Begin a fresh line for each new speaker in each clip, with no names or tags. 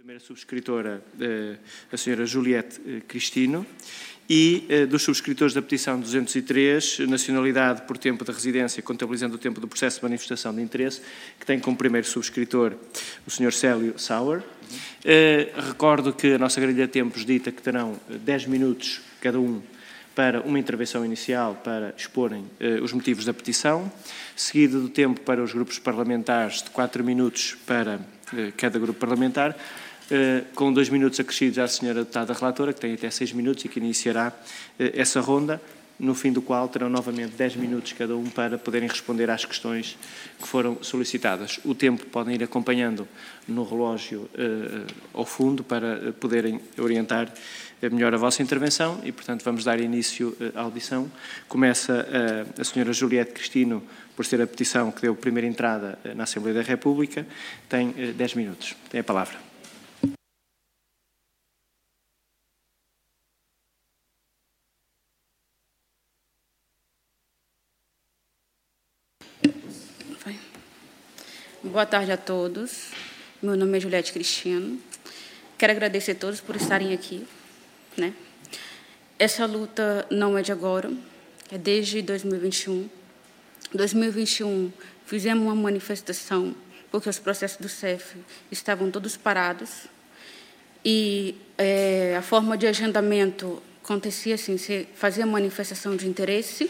primeira subscritora, eh, a senhora Juliette eh, Cristino, e eh, dos subscritores da petição 203, nacionalidade por tempo de residência, contabilizando o tempo do processo de manifestação de interesse, que tem como primeiro subscritor o senhor Célio Sauer. Recordo que a nossa grelha de tempos dita que terão 10 minutos cada um para uma intervenção inicial para exporem os motivos da petição, seguido do tempo para os grupos parlamentares de 4 minutos para cada grupo parlamentar, eh, com dois minutos acrescidos à senhora deputada relatora, que tem até seis minutos e que iniciará eh, essa ronda, no fim do qual terão novamente dez minutos cada um para poderem responder às questões que foram solicitadas. O tempo podem ir acompanhando no relógio uh, ao fundo para poderem orientar melhor a vossa intervenção e, portanto, vamos dar início à audição. Começa a senhora Juliette Cristino, por ser a petição que deu primeira entrada na Assembleia da República, tem dez minutos. Tem a palavra.
Boa tarde a todos. Meu nome é Juliette Cristiano. Quero agradecer a todos por estarem aqui. Né? Essa luta não é de agora, é desde 2021. 2021 fizemos uma manifestação porque os processos do CEF estavam todos parados e é, a forma de agendamento acontecia assim, você fazia manifestação de interesse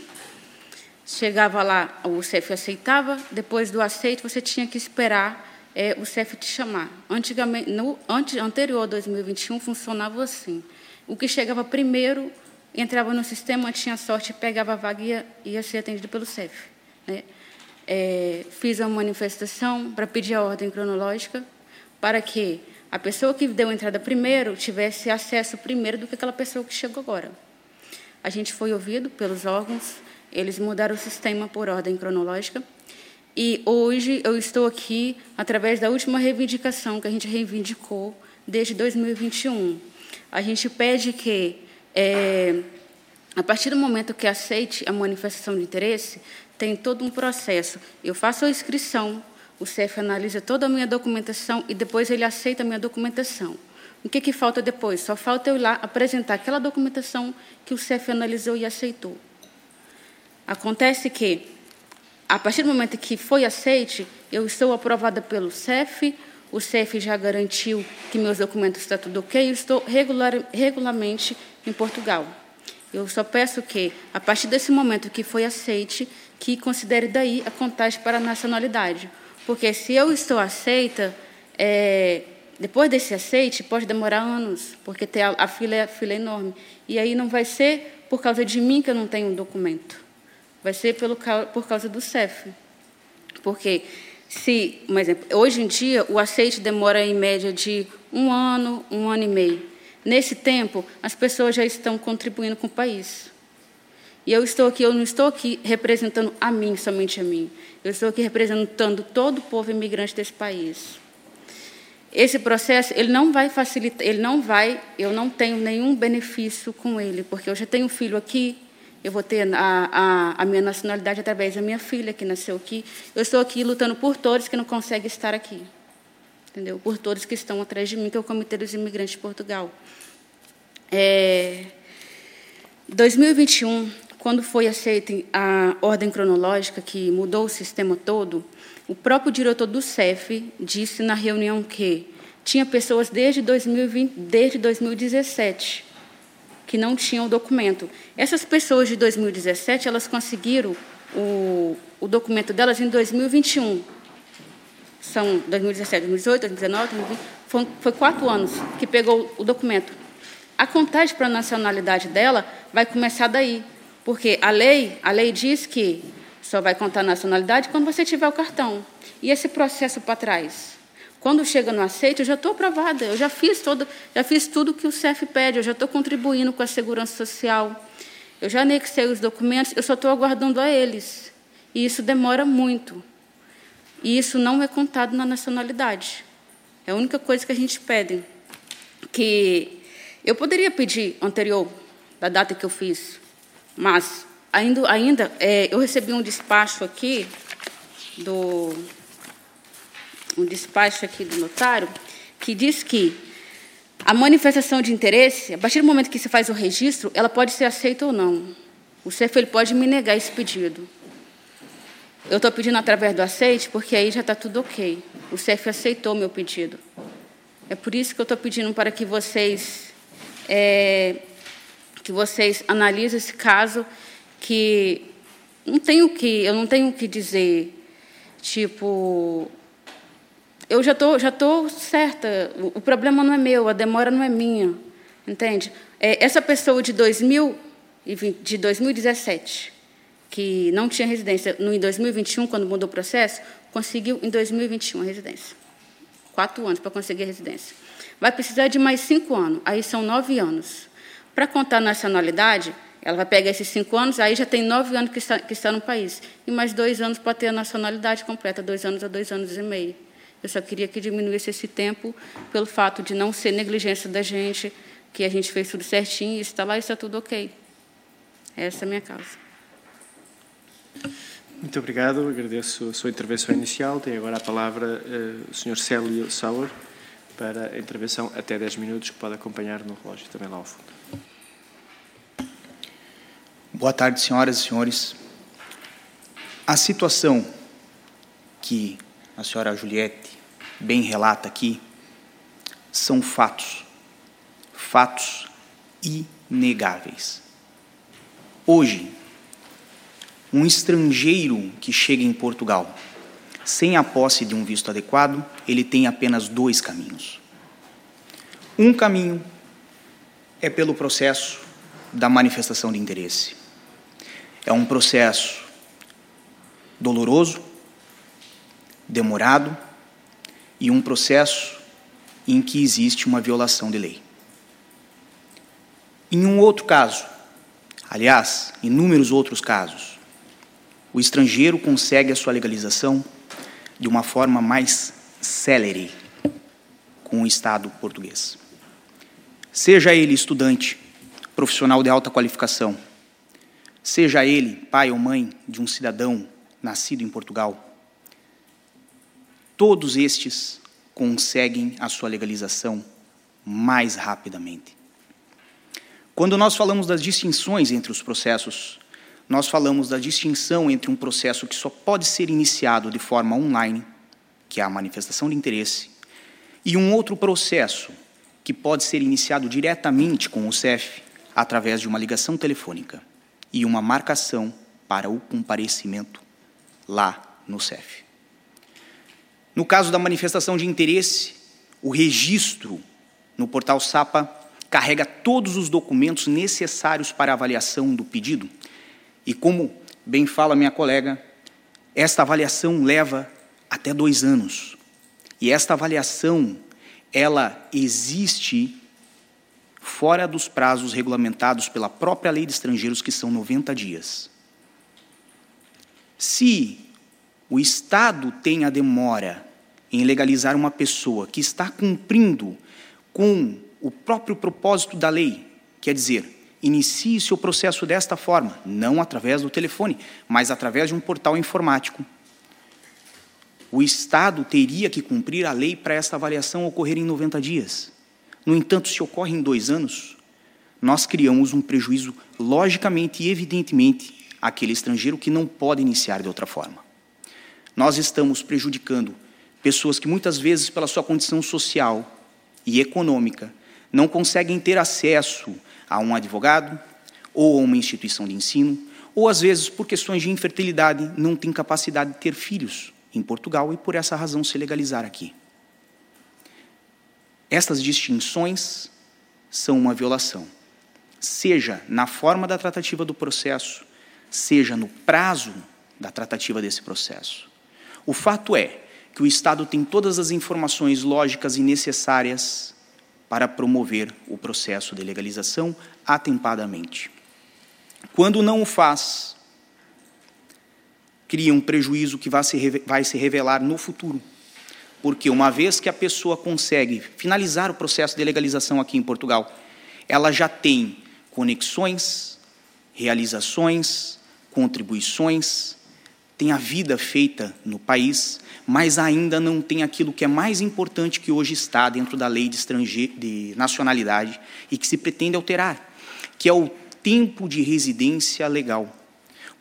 Chegava lá, o CEF aceitava, depois do aceito você tinha que esperar é, o CEF te chamar. Antigamente, no antes, anterior a 2021 funcionava assim. O que chegava primeiro entrava no sistema, tinha sorte, pegava a vaga e ia, ia ser atendido pelo CEF. Né? É, fiz uma manifestação para pedir a ordem cronológica para que a pessoa que deu entrada primeiro tivesse acesso primeiro do que aquela pessoa que chegou agora. A gente foi ouvido pelos órgãos, eles mudaram o sistema por ordem cronológica. E hoje eu estou aqui através da última reivindicação que a gente reivindicou desde 2021. A gente pede que, é, a partir do momento que aceite a manifestação de interesse, tem todo um processo. Eu faço a inscrição, o CEF analisa toda a minha documentação e depois ele aceita a minha documentação. O que, que falta depois? Só falta eu ir lá apresentar aquela documentação que o CEF analisou e aceitou. Acontece que, a partir do momento que foi aceite, eu estou aprovada pelo CEF, o CEF já garantiu que meus documentos estão tudo ok, eu estou regular, regularmente em Portugal. Eu só peço que, a partir desse momento que foi aceite, que considere daí a contagem para a nacionalidade. Porque se eu estou aceita, é, depois desse aceite, pode demorar anos, porque a, a, fila é, a fila é enorme. E aí não vai ser por causa de mim que eu não tenho um documento. Vai ser pelo, por causa do CEF. Porque, se, um exemplo, hoje em dia, o aceite demora em média de um ano, um ano e meio. Nesse tempo, as pessoas já estão contribuindo com o país. E eu estou aqui, eu não estou aqui representando a mim, somente a mim. Eu estou aqui representando todo o povo imigrante desse país. Esse processo, ele não vai facilitar, ele não vai, eu não tenho nenhum benefício com ele, porque eu já tenho um filho aqui, eu vou ter a, a, a, minha nacionalidade através da minha filha, que nasceu aqui. Eu estou aqui lutando por todos que não conseguem estar aqui. Entendeu? Por todos que estão atrás de mim, que é o Comitê dos Imigrantes de Portugal. É, 2021, quando foi aceita a ordem cronológica, que mudou o sistema todo, o próprio diretor do CEF disse na reunião que tinha pessoas desde, 2020, desde 2017 que não tinham o documento. Essas pessoas de 2017, elas conseguiram o, o documento delas em 2021. São 2017, 2018, 2019, 2020. Foi, foi quatro anos que pegou o documento. A contagem para a nacionalidade dela vai começar daí, porque a lei, a lei diz que só vai contar a nacionalidade quando você tiver o cartão. E esse processo para trás? Quando chega no aceite, eu já estou aprovada, eu já fiz, todo, já fiz tudo que o CEF pede, eu já estou contribuindo com a segurança social, eu já anexei os documentos, eu só estou aguardando a eles. E isso demora muito. E isso não é contado na nacionalidade. É a única coisa que a gente pede. Que eu poderia pedir anterior da data que eu fiz, mas ainda, ainda é, eu recebi um despacho aqui do um despacho aqui do notário, que diz que a manifestação de interesse, a partir do momento que se faz o registro, ela pode ser aceita ou não. O CEF ele pode me negar esse pedido. Eu estou pedindo através do aceite, porque aí já está tudo ok. O CEF aceitou meu pedido. É por isso que eu estou pedindo para que vocês é, que vocês analisem esse caso, que não tenho que eu não tenho que dizer tipo eu já tô já tô certa. O, problema não é meu, a demora não é minha, entende? É, essa pessoa de 2000 de 2017 que não tinha residência no, em 2021, quando mudou o processo, conseguiu em 2021 a residência. Quatro anos para conseguir a residência. Vai precisar de mais cinco anos, aí são nove anos. Para contar nacionalidade, ela vai pegar esses cinco anos, aí já tem nove anos que está, que está no país. E mais dois anos para ter a nacionalidade completa, dois anos a dois anos e meio. Eu só queria que diminuísse esse tempo pelo fato de não ser negligência da gente, que a gente fez tudo certinho, está lá e está tudo ok. Essa é a minha causa.
Muito obrigado, agradeço a sua intervenção inicial. Tem agora a palavra uh, o Sr. Célio Sauer para a intervenção até 10 minutos, que pode acompanhar no relógio também lá ao fundo.
Boa tarde, senhoras e senhores. A situação que a senhora Juliette bem relata aqui são fatos, fatos inegáveis. Hoje, um estrangeiro que chega em Portugal sem a posse de um visto adequado, ele tem apenas dois caminhos. Um caminho é pelo processo da manifestação de interesse. É um processo doloroso, demorado e um processo em que existe uma violação de lei. Em um outro caso, aliás, inúmeros outros casos, o estrangeiro consegue a sua legalização de uma forma mais célere com o Estado português. Seja ele estudante, profissional de alta qualificação, seja ele pai ou mãe de um cidadão nascido em Portugal, todos estes conseguem a sua legalização mais rapidamente. Quando nós falamos das distinções entre os processos nós falamos da distinção entre um processo que só pode ser iniciado de forma online, que é a manifestação de interesse, e um outro processo que pode ser iniciado diretamente com o CEF através de uma ligação telefônica e uma marcação para o comparecimento lá no CEF. No caso da manifestação de interesse, o registro no portal SAPA carrega todos os documentos necessários para avaliação do pedido e como bem fala minha colega, esta avaliação leva até dois anos. E esta avaliação, ela existe fora dos prazos regulamentados pela própria lei de estrangeiros, que são 90 dias. Se o Estado tem a demora em legalizar uma pessoa que está cumprindo com o próprio propósito da lei, quer dizer, inicie seu processo desta forma, não através do telefone, mas através de um portal informático. O Estado teria que cumprir a lei para esta avaliação ocorrer em 90 dias. No entanto, se ocorre em dois anos, nós criamos um prejuízo, logicamente e evidentemente, àquele estrangeiro que não pode iniciar de outra forma. Nós estamos prejudicando pessoas que muitas vezes, pela sua condição social e econômica, não conseguem ter acesso a um advogado ou a uma instituição de ensino, ou às vezes por questões de infertilidade não tem capacidade de ter filhos em Portugal e por essa razão se legalizar aqui. Estas distinções são uma violação, seja na forma da tratativa do processo, seja no prazo da tratativa desse processo. O fato é que o Estado tem todas as informações lógicas e necessárias para promover o processo de legalização atempadamente. Quando não o faz, cria um prejuízo que vai se, revelar no futuro. Porque uma vez que a pessoa consegue finalizar o processo de legalização aqui em Portugal, ela já tem conexões, realizações, contribuições, tem a vida feita no país, mas ainda não tem aquilo que é mais importante que hoje está dentro da lei de, de nacionalidade e que se pretende alterar, que é o tempo de residência legal.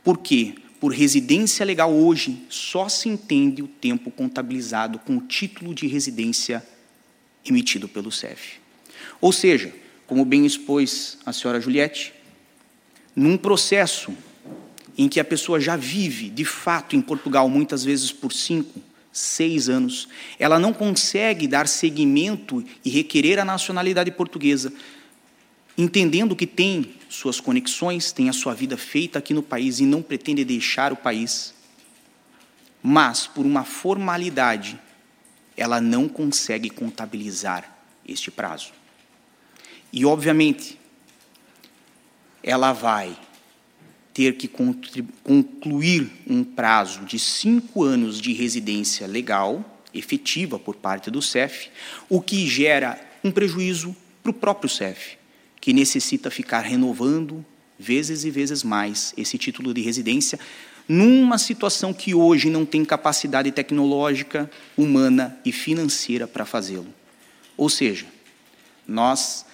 Por quê? Por residência legal hoje só se entende o tempo contabilizado com o título de residência emitido pelo CEF. Ou seja, como bem expôs a senhora Juliette, num processo em que a pessoa já vive, de fato, em Portugal, muitas vezes por cinco, seis anos, ela não consegue dar seguimento e requerer a nacionalidade portuguesa, entendendo que tem suas conexões, tem a sua vida feita aqui no país e não pretende deixar o país, mas por uma formalidade, ela não consegue contabilizar este prazo. E, obviamente, ela vai ter que concluir um prazo de cinco anos de residência legal, efetiva por parte do CEF, o que gera um prejuízo para o próprio CEF, que necessita ficar renovando vezes e vezes mais esse título de residência, numa situação que hoje não tem capacidade tecnológica, humana e financeira para fazê-lo. Ou seja, nós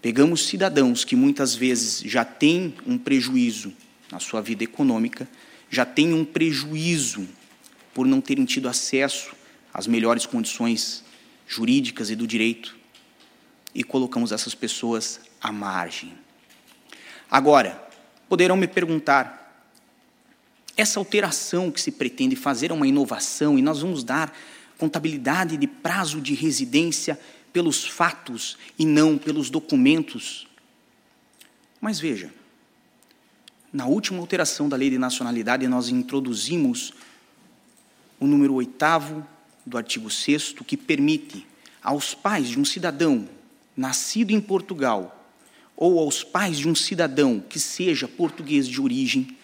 Pegamos cidadãos que muitas vezes já têm um prejuízo na sua vida econômica, já têm um prejuízo por não terem tido acesso às melhores condições jurídicas e do direito, e colocamos essas pessoas à margem. Agora, poderão me perguntar: essa alteração que se pretende fazer é uma inovação e nós vamos dar contabilidade de prazo de residência pelos fatos e não pelos documentos. Mas veja, na última alteração da lei de nacionalidade, nós introduzimos o número oitavo do artigo 6 que permite aos pais de um cidadão nascido em Portugal ou aos pais de um cidadão que seja português de origem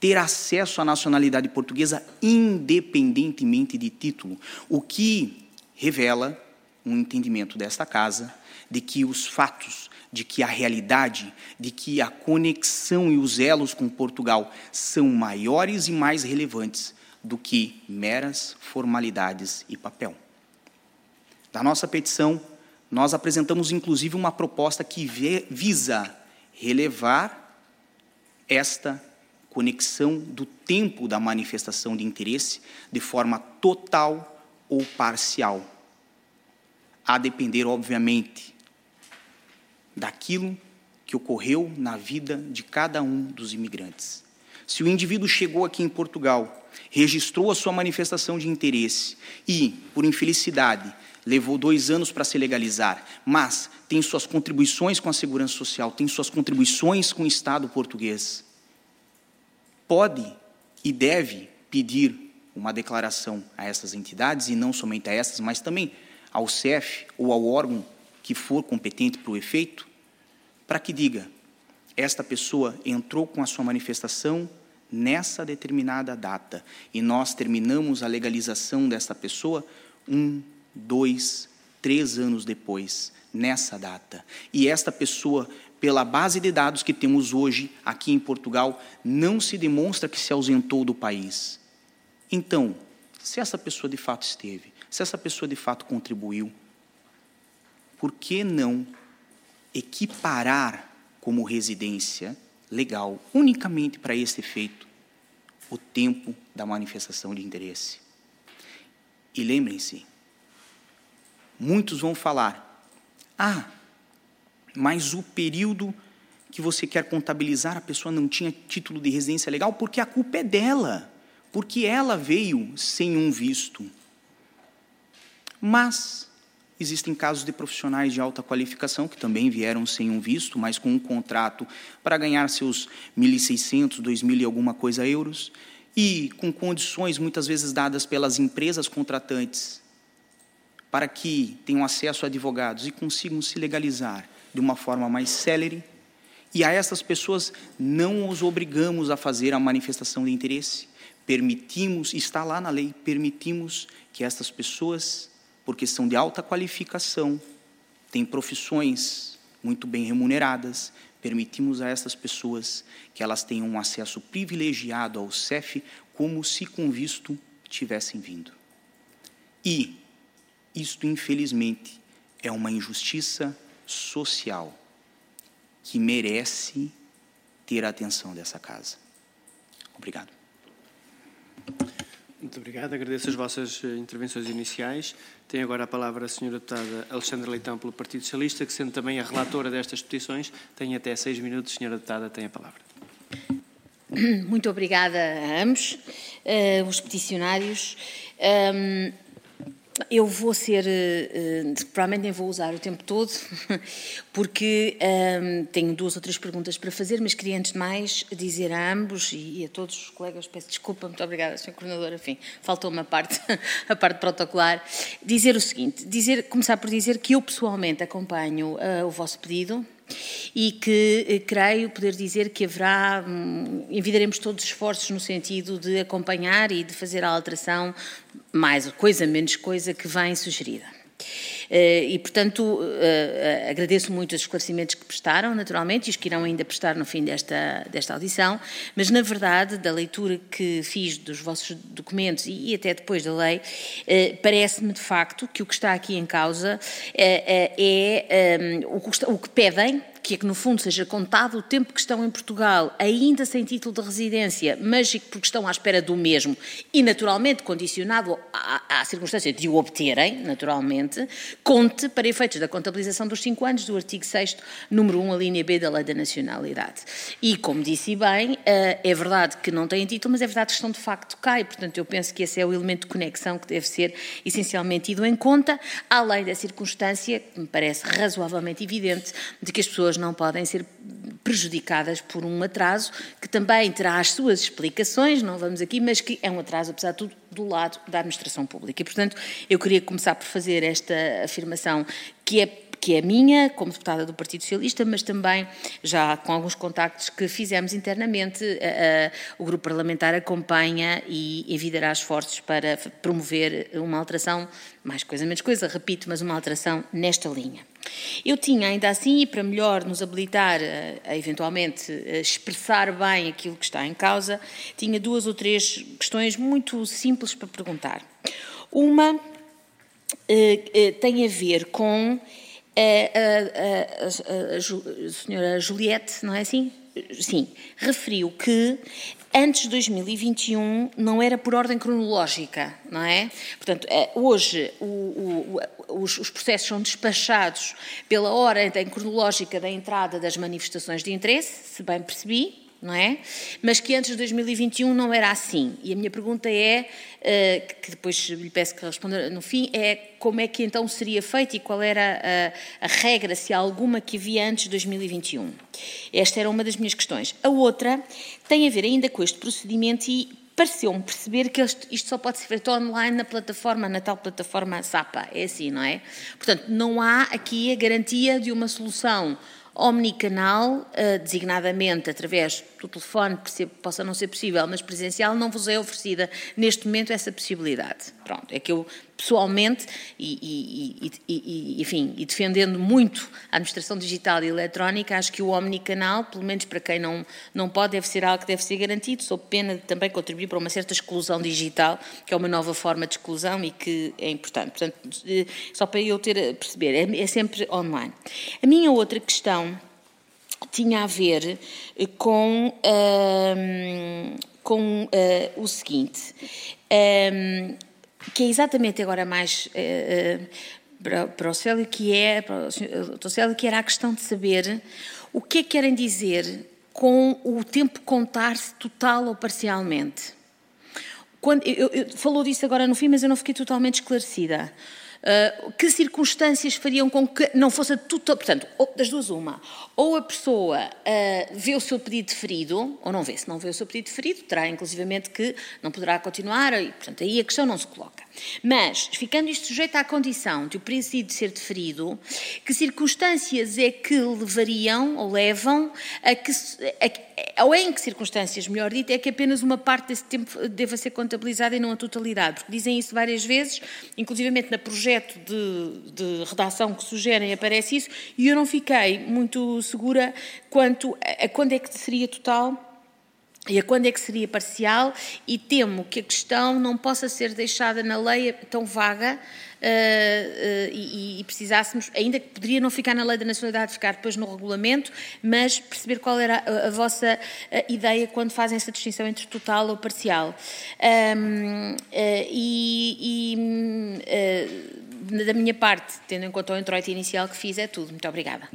ter acesso à nacionalidade portuguesa independentemente de título, o que revela um entendimento desta casa de que os fatos, de que a realidade, de que a conexão e os elos com Portugal são maiores e mais relevantes do que meras formalidades e papel. Da nossa petição, nós apresentamos inclusive uma proposta que visa relevar esta conexão do tempo da manifestação de interesse de forma total ou parcial a depender, obviamente, daquilo que ocorreu na vida de cada um dos imigrantes. Se o indivíduo chegou aqui em Portugal, registrou a sua manifestação de interesse e, por infelicidade, levou dois anos para se legalizar, mas tem suas contribuições com a Segurança Social, tem suas contribuições com o Estado português, pode e deve pedir uma declaração a essas entidades, e não somente a essas, mas também ao CEF ou ao órgão que for competente para o efeito, para que diga: esta pessoa entrou com a sua manifestação nessa determinada data e nós terminamos a legalização dessa pessoa um, dois, três anos depois, nessa data. E esta pessoa, pela base de dados que temos hoje aqui em Portugal, não se demonstra que se ausentou do país. Então, se essa pessoa de fato esteve, se essa pessoa de fato contribuiu, por que não equiparar como residência legal, unicamente para esse efeito, o tempo da manifestação de interesse? E lembrem-se, muitos vão falar: ah, mas o período que você quer contabilizar, a pessoa não tinha título de residência legal, porque a culpa é dela, porque ela veio sem um visto. Mas existem casos de profissionais de alta qualificação que também vieram sem um visto, mas com um contrato para ganhar seus 1.600, 2.000 e alguma coisa euros, e com condições muitas vezes dadas pelas empresas contratantes para que tenham acesso a advogados e consigam se legalizar de uma forma mais célere. E a essas pessoas não os obrigamos a fazer a manifestação de interesse. Permitimos, está lá na lei, permitimos que essas pessoas porque são de alta qualificação, têm profissões muito bem remuneradas, permitimos a essas pessoas que elas tenham um acesso privilegiado ao CEF como se com visto tivessem vindo. E isto, infelizmente, é uma injustiça social que merece ter a atenção dessa casa. Obrigado.
Muito obrigado. Agradeço as vossas eh, intervenções iniciais. Tem agora a palavra a senhora deputada Alexandra Leitão pelo Partido Socialista, que sendo também a relatora destas petições, tem até seis minutos. Senhora deputada, tem a palavra.
Muito obrigada a ambos, uh, os peticionários. Um, eu vou ser, uh, provavelmente nem vou usar o tempo todo, porque um, tenho duas ou três perguntas para fazer, mas queria antes de mais dizer a ambos e, e a todos os colegas, peço desculpa, muito obrigada, Sr. Coordenador, enfim, faltou uma parte, a parte protocolar, dizer o seguinte, dizer, começar por dizer que eu pessoalmente acompanho uh, o vosso pedido, e que eh, creio poder dizer que haverá, hum, envidaremos todos os esforços no sentido de acompanhar e de fazer a alteração, mais coisa, menos coisa, que vem sugerida. Eh, e, portanto, eh, agradeço muito os esclarecimentos que prestaram, naturalmente, e os que irão ainda prestar no fim desta, desta audição, mas, na verdade, da leitura que fiz dos vossos documentos e, até depois da lei, parece-me, de facto, que o que está aqui em causa é, é o que pedem que é que no fundo seja contado o tempo que estão em Portugal, ainda sem título de residência, mas porque estão à espera do mesmo, e naturalmente condicionado à, à circunstância de o obterem, naturalmente, conte para efeitos da contabilização dos 5 anos do artigo 6 número 1, a linha B da Lei da Nacionalidade. E, como disse bem, eh, é verdade que não têm título, mas é verdade que estão de facto cá, e portanto eu penso que esse é o elemento de conexão que deve ser essencialmente tido em conta, além da circunstância, que me parece razoavelmente evidente, de que as pessoas pessoas não podem ser prejudicadas por um atraso que também terá as suas explicações, não vamos aqui, mas que é um atraso, apesar de tudo, do lado da administração pública. E, portanto, eu queria começar por fazer esta afirmação que é que é minha, como deputada do Partido Socialista, mas também já com alguns contactos que fizemos internamente, o grupo parlamentar acompanha e envidará esforços para promover uma alteração, mais coisa menos coisa, repito, mas uma alteração nesta linha. Eu tinha ainda assim, e para melhor nos habilitar a, a, eventualmente a expressar bem aquilo que está em causa, tinha duas ou três questões muito simples para perguntar. Uma eh, eh, tem a ver com a, a, a, a senhora Juliette, não é assim? Sim, referiu que antes de 2021 não era por ordem cronológica, não é? Portanto, é, hoje o, o, os, os, processos são despachados pela ordem cronológica da entrada das manifestações de interesse, se bem percebi, não é? Mas que antes de 2021 não era assim. E a minha pergunta é, uh, que depois lhe peço que responda no fim, é como é que então seria feito e qual era a, a regra, se há alguma, que havia antes de 2021. Esta era uma das minhas questões. A outra tem a ver ainda com este procedimento e pareceu-me perceber que isto só pode ser feito online na plataforma, na tal plataforma SAPA. É assim, não é? Portanto, não há aqui a garantia de uma solução omnicanal, eh, designadamente através do telefone, possa não ser possível, mas presencial, não vos é oferecida neste momento essa possibilidade. Pronto, é que eu pessoalmente e, e, e, e, enfim, e defendendo muito a administração digital e eletrónica, acho que o omnicanal, pelo menos para quem não, não pode, deve ser algo que deve ser garantido, sob pena de também contribuir para uma certa exclusão digital, que é uma nova forma de exclusão e que é importante. Portanto, eh, só para eu ter a perceber, é, é sempre online. A minha outra questão tinha a ver eh, com, um, com uh, o seguinte. Um, que é exatamente agora mais uh, para, para, o Célio, que é, para o Célio, que era a questão de saber o que é que querem dizer com o tempo contar-se total ou parcialmente. Quando, eu, eu, falou disso agora no fim, mas eu não fiquei totalmente esclarecida. Uh, que circunstâncias fariam com que não fosse tudo, portanto, das duas uma, ou a pessoa uh, vê o seu pedido deferido, ou não vê, se não vê o seu pedido deferido, terá inclusivamente que não poderá continuar, e portanto aí a questão não se coloca. Mas, ficando isto sujeito à condição de o pedido ser deferido, que circunstâncias é que levariam ou levam a que, a, ou em que circunstâncias, melhor dito, é que apenas uma parte desse tempo deva ser contabilizada e não a totalidade? Porque dizem isso várias vezes, inclusivamente no projeto de, de redação que sugerem aparece isso, e eu não fiquei muito segura quanto a, a quando é que seria total e a quando é que seria parcial, e temo que a questão não possa ser deixada na lei tão vaga uh, uh, e, e, precisássemos, ainda que poderia não ficar na lei da nacionalidade, ficar depois no regulamento, mas perceber qual era a, a vossa a ideia quando fazem essa distinção entre total ou parcial. Um, uh, e, e da minha parte, tendo em conta o introito inicial que fiz, é tudo. Muito obrigada.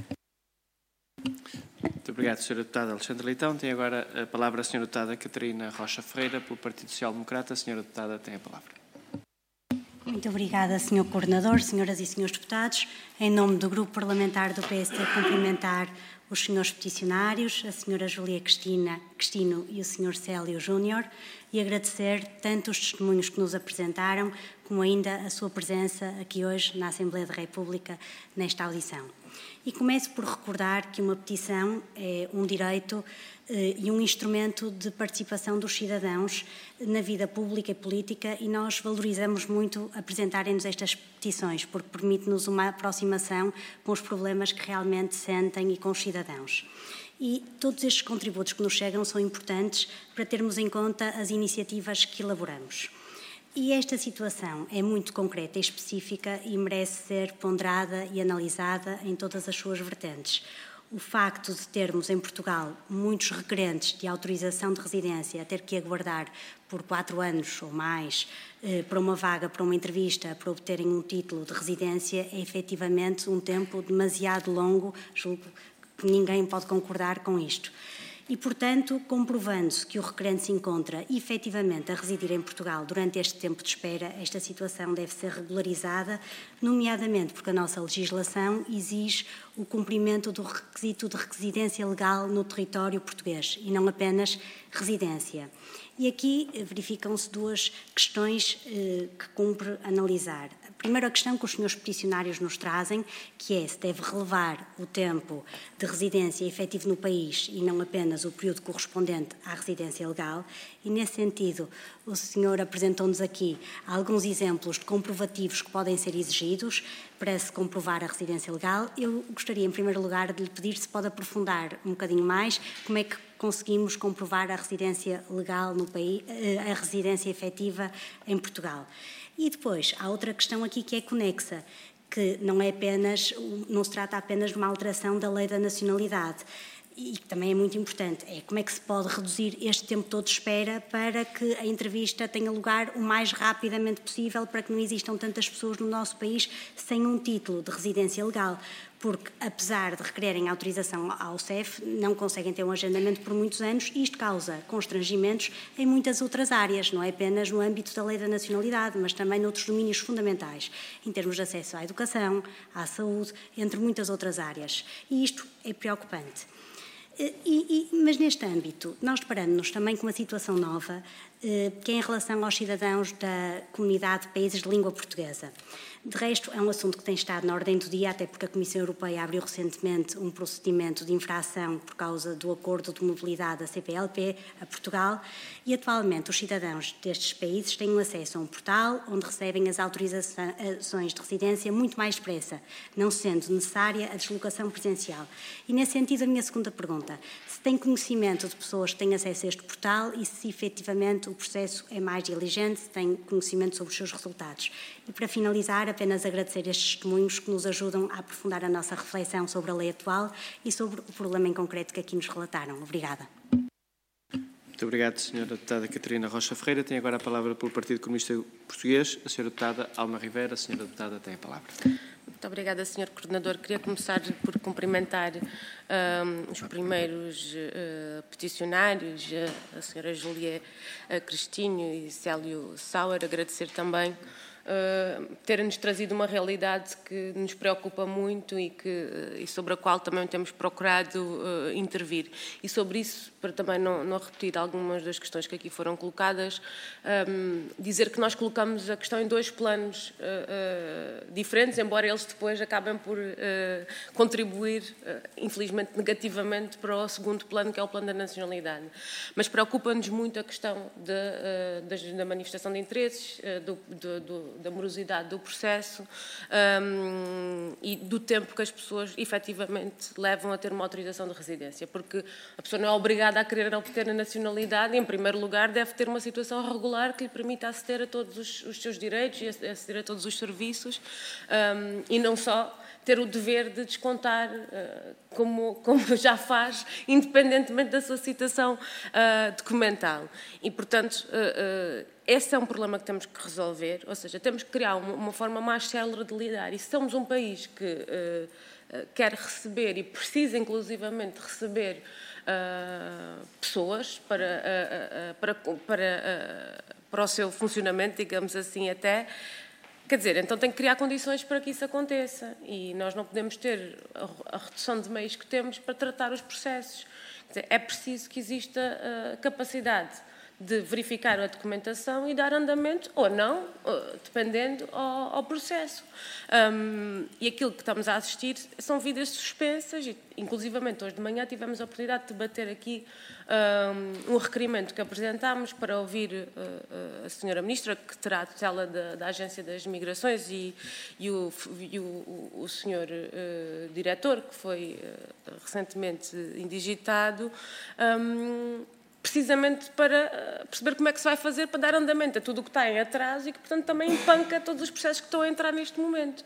Muito obrigado, Sra. Deputada Alexandre Leitão. Tem agora a palavra a Sra. Deputada Catarina Rocha Ferreira, pelo Partido Social Democrata. Sra. Deputada tem a palavra.
Muito obrigada, Sr. Coordenador, Senhoras e Senhores Deputados. Em nome do Grupo Parlamentar do PST, cumprimentar os senhores peticionários, a Sra. Julia Cristina, Cristino e o Sr. Célio Júnior, e agradecer tanto os testemunhos que nos apresentaram, como ainda a sua presença aqui hoje na Assembleia da República nesta audição. E começo por recordar que uma petição é um direito eh, e um instrumento de participação dos cidadãos na vida pública e política e nós valorizamos muito apresentarem-nos estas petições porque permite-nos uma aproximação com os problemas que realmente sentem e com os cidadãos. E todos estes contributos que nos chegam são importantes para termos em conta as iniciativas que elaboramos. E esta situação é muito concreta e específica e merece ser ponderada e analisada em todas as suas vertentes. O facto de termos em Portugal muitos requerentes de autorização de residência a ter que aguardar por quatro anos ou mais eh, para uma vaga, para uma entrevista, para obterem um título de residência, é efetivamente um tempo demasiado longo, julgo que ninguém pode concordar com isto e, portanto, comprovando-se que o requerente se encontra efetivamente a residir em Portugal durante este tempo de espera, esta situação deve ser regularizada, nomeadamente porque a nossa legislação exige o cumprimento do requisito de residência legal no território português e não apenas residência. E aqui verificam-se duas questões eh, que cumpre analisar. Primeiro, a questão que os senhores peticionários nos trazem, que é se deve relevar o tempo de residência efetivo no país e não apenas o período correspondente à residência legal. E, nesse sentido, o senhor apresentou-nos aqui alguns exemplos de comprovativos que podem ser exigidos para se comprovar a residência legal. Eu gostaria, em primeiro lugar, de lhe pedir se pode aprofundar um bocadinho mais como é que conseguimos comprovar a residência legal no país, eh, a residência efetiva em Portugal. E depois, há outra questão aqui que é conexa, que não é apenas, não se trata apenas de uma alteração da lei da nacionalidade e que também é muito importante, é como é que se pode reduzir este tempo todo de espera para que a entrevista tenha lugar o mais rapidamente possível, para que não existam tantas pessoas no nosso país sem um título de residência legal, porque apesar de requererem autorização ao CEF, não conseguem ter um agendamento por muitos anos e isto causa constrangimentos em muitas outras áreas, não é apenas no âmbito da lei da nacionalidade, mas também noutros domínios fundamentais, em termos de acesso à educação, à saúde, entre muitas outras áreas. E isto é preocupante. E, e, mas neste âmbito, nós deparamos-nos também com uma situação nova, eh, que é em relação aos cidadãos da comunidade de países de língua portuguesa. De resto, é um assunto que tem estado na ordem do dia, até porque a Comissão Europeia abriu recentemente um procedimento de infração por causa do acordo de mobilidade da CPLP a Portugal e atualmente os cidadãos destes países têm acesso a um portal onde recebem as autorizações de residência muito mais depressa, não sendo necessária a deslocação presencial. E nesse sentido, a minha segunda pergunta, se tem conhecimento de pessoas que têm acesso a este portal e se efetivamente o processo é mais diligente, se tem conhecimento sobre os seus resultados. E para finalizar, apenas agradecer estes testemunhos que nos ajudam a aprofundar a nossa reflexão sobre a lei atual e sobre o problema em concreto que aqui nos relataram. Obrigada.
Muito obrigado, Sra. Deputada Catarina Rocha Ferreira. Tem agora a palavra pelo Partido Comunista Português, a Sra. Deputada Alma Rivera. A Sra. Deputada tem a palavra.
Muito obrigada, Sr. Coordenador. Queria começar por cumprimentar um, os primeiros uh, peticionários, a, a Sra. Julia Cristinho e Célio Sauer. Agradecer também uh, ter-nos trazido uma realidade que nos preocupa muito e, que, uh, e sobre a qual também temos procurado uh, intervir. E sobre isso, para também não, não, repetir algumas das questões que aqui foram colocadas, um, dizer que nós colocamos a questão em dois planos diferentes, embora eles depois acabem por contribuir, infelizmente negativamente, para o segundo plano, que é o plano da nacionalidade. Mas preocupa-nos muito a questão de, da manifestação de interesses, do, do, do, da morosidade do processo um, e do tempo que as pessoas efetivamente levam a ter uma autorização de residência, porque a pessoa não é obrigada a querer obter a nacionalidade, em primeiro lugar deve ter uma situação regular que lhe permita aceder a todos os, os seus direitos e aceder a todos os serviços um, e não só ter o dever de descontar, uh, como, como, já faz, independentemente da sua situação uh, documental. E, portanto, uh, esse é um problema que temos que resolver, ou seja, temos que criar uma, uma forma mais célere de lidar. E se somos um país que quer receber e precisa, inclusivamente, receber pessoas para, para, para, para o seu funcionamento, digamos assim, até Quer dizer, então tem que criar condições para que isso aconteça e nós não podemos ter a redução de meios que temos para tratar os processos. Dizer, é preciso que exista uh, capacidade de verificar a documentação e dar andamento, ou não, uh, dependendo ao, ao processo. Um, e aquilo que estamos a assistir são vidas suspensas, e, inclusivamente hoje de manhã tivemos a oportunidade de debater aqui um, um requerimento que apresentámos para ouvir uh, uh, a senhora Ministra, que terá a tutela da, da Agência das Migrações, e, e, o, e o, o, senhor uh, Diretor, que foi recentemente indigitado, um, precisamente para perceber como é que se vai fazer para dar andamento a tudo o que está em atraso e que, portanto, também empanca todos os processos que estão a entrar neste momento.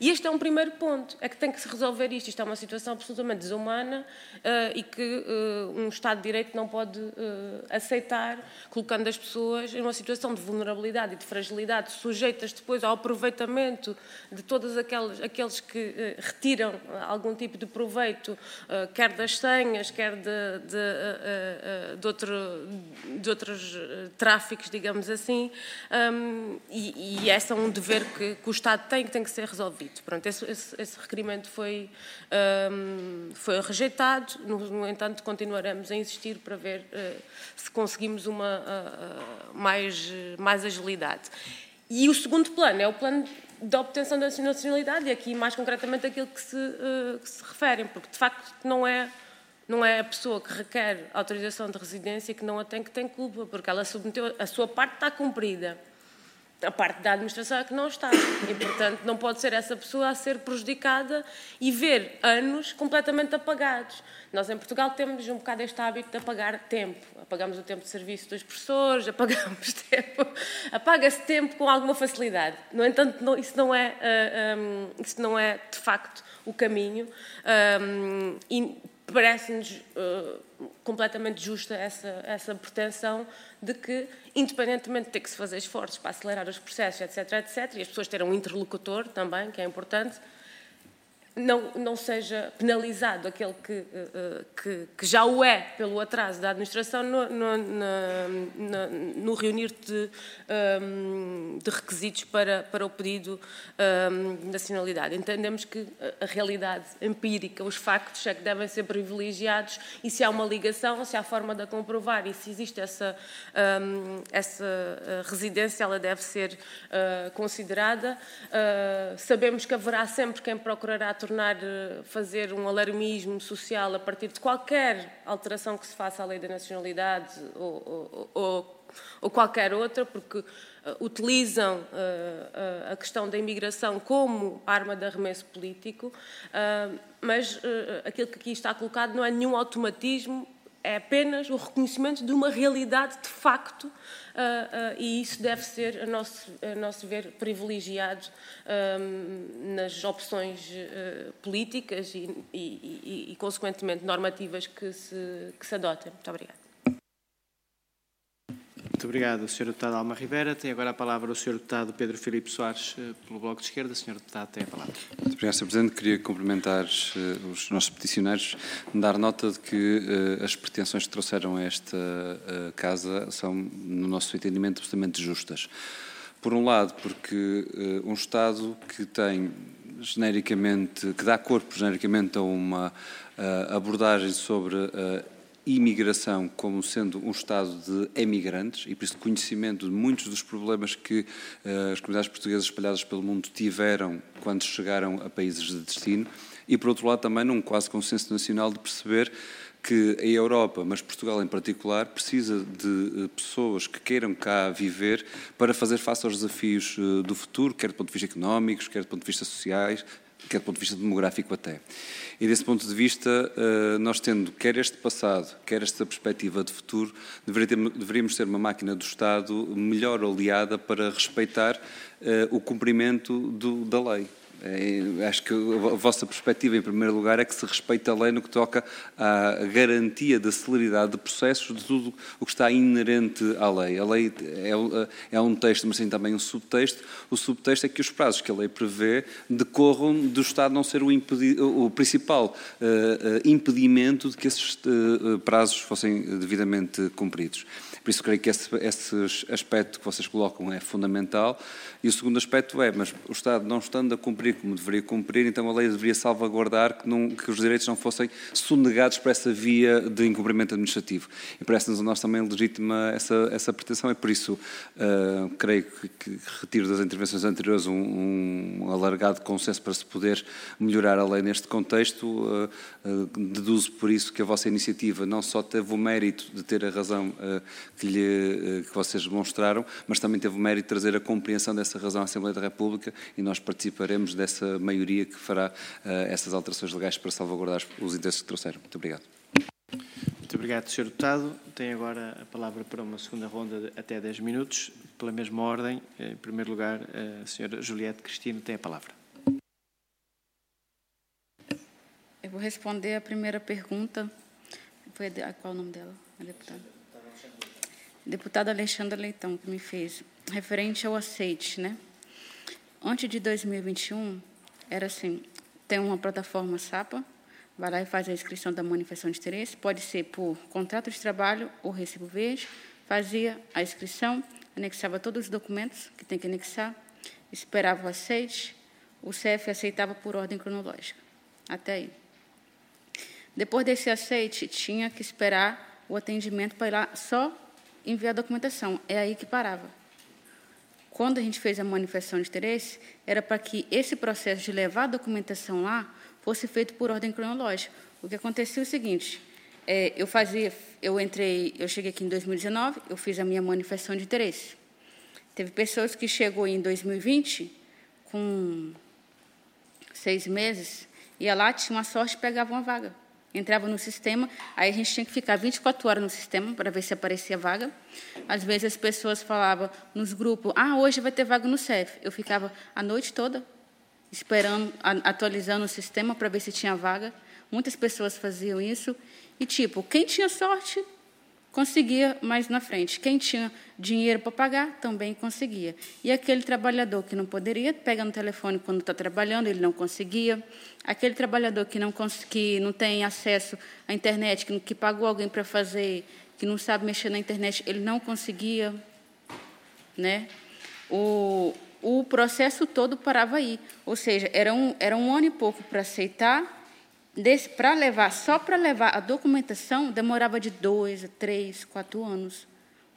E este é um primeiro ponto, é que tem que se resolver isto. Isto é uma situação absolutamente desumana uh, e que uh, um Estado de Direito não pode uh, aceitar, colocando as pessoas em uma situação de vulnerabilidade e de fragilidade, sujeitas depois ao aproveitamento de todos aqueles, aqueles que retiram algum tipo de proveito, quer das senhas, quer de, de, de, outro, de outros tráficos, digamos assim, um, e, e esse é um dever que, que o Estado tem que tem que ser resolvido. Pronto, esse, esse, esse requerimento foi, um, foi rejeitado, no, no, entanto, continuaremos a insistir para ver uh, se conseguimos uma uh, mais, mais agilidade. E o segundo plano é o plano da obtenção da nacionalidade, e aqui mais concretamente aquilo que se, uh, que se referem, porque de facto não é não é a pessoa que requer autorização de residência que não a tem que tem culpa, porque ela submeteu, a sua parte está cumprida a parte da administração é que não está. E, portanto, não pode ser essa pessoa a ser prejudicada e ver anos completamente apagados. Nós, em Portugal, temos um bocado este hábito de apagar tempo. Apagamos o tempo de serviço dos professores, apagamos tempo. Apaga-se tempo com alguma facilidade. No entanto, não, isso, não é, uh, ah, um, isso não é, de facto, o caminho. Um, e parece-nos uh, completamente justa essa, essa pretensão de que, independentemente de ter que se fazer esforços para acelerar os processos, etc., etc., e as pessoas terem um interlocutor também, que é importante, não, não seja penalizado aquele que, eh, eh, que, que, já o é pelo atraso da administração no, no, no, no reunir de, ehm, de, requisitos para, para o pedido ehm, de nacionalidade. Entendemos que a realidade empírica, os factos é que devem ser privilegiados e se há uma ligação, se há forma de a comprovar e se existe essa, ehm, essa eh, residência, ela deve ser considerada. Sabemos que haverá sempre quem procurará tornar, eh, fazer um alarmismo social a partir de qualquer alteração que se faça à lei da nacionalidade ou, ou, ou, ou qualquer outra, porque uh, utilizam uh, a questão da imigração como arma de arremesso político, mas aquilo que aqui está colocado não é nenhum automatismo é apenas o reconhecimento de uma realidade de facto uh, e isso deve ser, a nosso, a nosso ver, privilegiado um, nas opções uh, políticas e, e, e, e, consequentemente, normativas que se, que se adotem. Muito obrigada.
Muito obrigado, Sr. Deputado Alma Ribeira. Tem agora a palavra o Sr. Deputado Pedro Filipe Soares, eh, pelo Bloco de Esquerda. Sr. Deputado, tem a palavra.
Muito obrigado, Sr. Presidente. Queria cumprimentar uh, os nossos peticionários, dar nota de que uh, as pretensões que trouxeram a esta Casa são, no nosso entendimento, absolutamente justas. Por um lado, porque um Estado que tem genericamente, que dá corpo genericamente a uma abordagem sobre imigração como sendo um estado de emigrantes e por isso conhecimento de muitos dos problemas que uh, as comunidades portuguesas espalhadas pelo mundo tiveram quando chegaram a países de destino e por outro lado também num quase consenso nacional de perceber que a Europa, mas Portugal em particular, precisa de pessoas que queiram cá viver para fazer face aos desafios do futuro, quer do ponto de vista económicos, quer do ponto de vista sociais, quer do ponto de vista demográfico até. E desse ponto de vista, eh, nós tendo quer este passado, quer esta perspectiva de futuro, deveríamos ser uma máquina do Estado melhor aliada para respeitar eh, o cumprimento do, da lei. É, acho que a vossa perspectiva, em primeiro lugar, é que se respeita a lei no que toca à garantia da celeridade de processos de tudo o que está inerente à lei. A lei é, é um texto, mas sim também um subtexto. O subtexto é que os prazos que a lei prevê decorram do Estado não ser o, o principal uh, impedimento de que esses uh, prazos fossem devidamente cumpridos. Por isso, creio que esse, esse aspecto que vocês colocam é fundamental. E o segundo aspecto é, mas o Estado não estando a cumprir como deveria cumprir, então a lei deveria salvaguardar que, não, que os direitos não fossem sonegados por essa via de incumprimento administrativo. E parece-nos a nós também legítima essa, essa pretensão. É por isso, uh, creio que, que, retiro das intervenções anteriores um, um, alargado consenso para se poder melhorar a lei neste contexto. Uh, uh, deduzo por isso que a vossa iniciativa não só teve o mérito de ter a razão que, lhe, que vocês demonstraram, mas também teve o mérito de trazer a compreensão dessa essa razão a Assembleia da República e nós participaremos dessa maioria que fará uh, essas alterações legais para salvaguardar os interesses que trouxeram. Muito obrigado.
Muito obrigado, Sr. Deputado. Tem agora a palavra para uma segunda ronda de até 10 minutos. Pela mesma ordem, em primeiro lugar, a Sra. Juliette Cristino tem a palavra.
Eu vou responder a primeira pergunta. Foi a, qual o nome dela? A deputada? Deputada Alexandra Leitão, que me fez referente ao aceite, né? Antes de 2021, era assim, tem uma plataforma SAPA, vai lá e faz a inscrição da manifestação de interesse, pode ser por contrato de trabalho ou recibo verde, fazia a inscrição, anexava todos os documentos que tem que anexar, esperava o aceite, o CEF aceitava por ordem cronológica. Até aí. Depois desse aceite, tinha que esperar o atendimento para ir lá só enviar a documentação. É aí que parava quando a gente fez a manifestação de interesse, era para que esse processo de levar a documentação lá fosse feito por ordem cronológica. O que acontecia é o seguinte: é, eu fazia, eu entrei, eu cheguei aqui em 2019, eu fiz a minha manifestação de interesse. Teve pessoas que chegou em 2020 com seis meses, ia lá, tinha uma sorte, pegava uma vaga entrava no sistema, aí a gente tinha que ficar 24 horas no sistema para ver se aparecia vaga. Às vezes as pessoas falavam nos grupos, ah, hoje vai ter vaga no CEF. Eu ficava a noite toda esperando, atualizando o sistema para ver se tinha vaga. Muitas pessoas faziam isso. E, tipo, quem tinha sorte conseguia mais na frente. Quem tinha dinheiro para pagar também conseguia. E aquele trabalhador que não poderia, pega no telefone quando está trabalhando, ele não conseguia. Aquele trabalhador que não, que não tem acesso à internet, que, que pagou alguém para fazer, que não sabe mexer na internet, ele não conseguia. Né? O, o processo todo parava aí. Ou seja, era um, era um ano e pouco para aceitar para levar, só para levar a documentação, demorava de dois, três, quatro anos,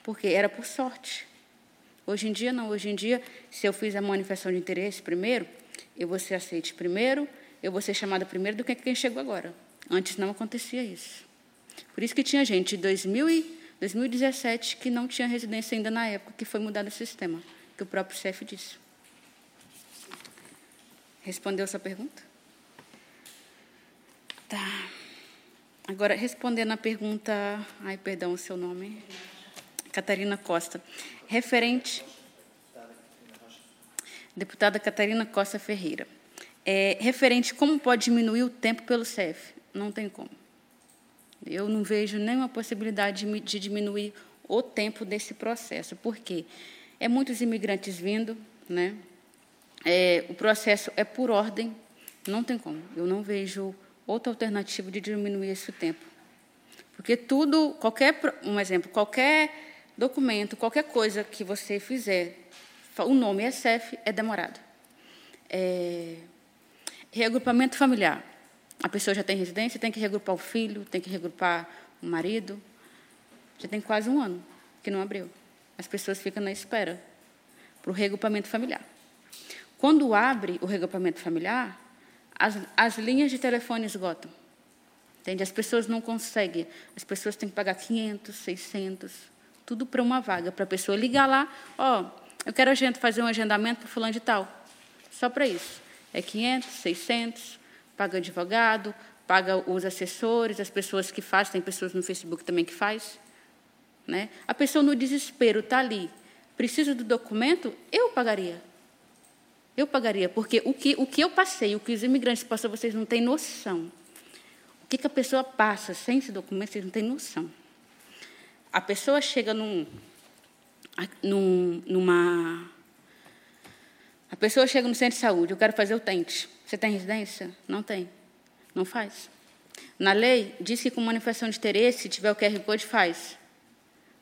porque era por sorte. Hoje em dia, não. Hoje em dia, se eu fiz a manifestação de interesse primeiro, eu vou ser aceite primeiro, eu vou ser chamada primeiro do que quem chegou agora. Antes não acontecia isso. Por isso que tinha gente de 2000 e 2017 que não tinha residência ainda na época que foi mudado o sistema, que o próprio CEF disse. Respondeu essa pergunta? Tá. Agora, respondendo a pergunta. Ai, perdão, o seu nome. Catarina Costa. Referente. Deputada Catarina Costa Ferreira. É, referente como pode diminuir o tempo pelo CEF? Não tem como. Eu não vejo nenhuma possibilidade de, de diminuir o tempo desse processo. Por quê? É muitos imigrantes vindo, né? É, o processo é por ordem, não tem como. Eu não vejo outra alternativa de diminuir esse tempo. Porque tudo, qualquer, um exemplo, qualquer documento, qualquer coisa que você fizer, o nome SF é demorado. É, reagrupamento familiar. A pessoa já tem residência, tem que regrupar o filho, tem que regrupar o marido. Já tem quase um ano que não abriu. As pessoas ficam na espera para o regrupamento familiar. Quando abre o regrupamento familiar, as, as linhas de telefone esgotam. Entende? As pessoas não conseguem. As pessoas têm que pagar 500, 600, tudo para uma vaga, para a pessoa ligar lá, ó, oh, eu quero fazer um agendamento para fulano de tal. Só para isso. É 500, 600, paga advogado, paga os assessores, as pessoas que fazem, tem pessoas no Facebook também que faz. Né? A pessoa no desespero está ali, precisa do documento, eu pagaria. Eu pagaria, porque o que, o que eu passei, o que os imigrantes passam, vocês não têm noção. O que, que a pessoa passa sem esse documento, vocês não têm noção. A pessoa chega num, num, numa. A pessoa chega no centro de saúde, eu quero fazer o tente. Você tem residência? Não tem. Não faz. Na lei, diz que com manifestação de interesse, se tiver o QR Code, faz.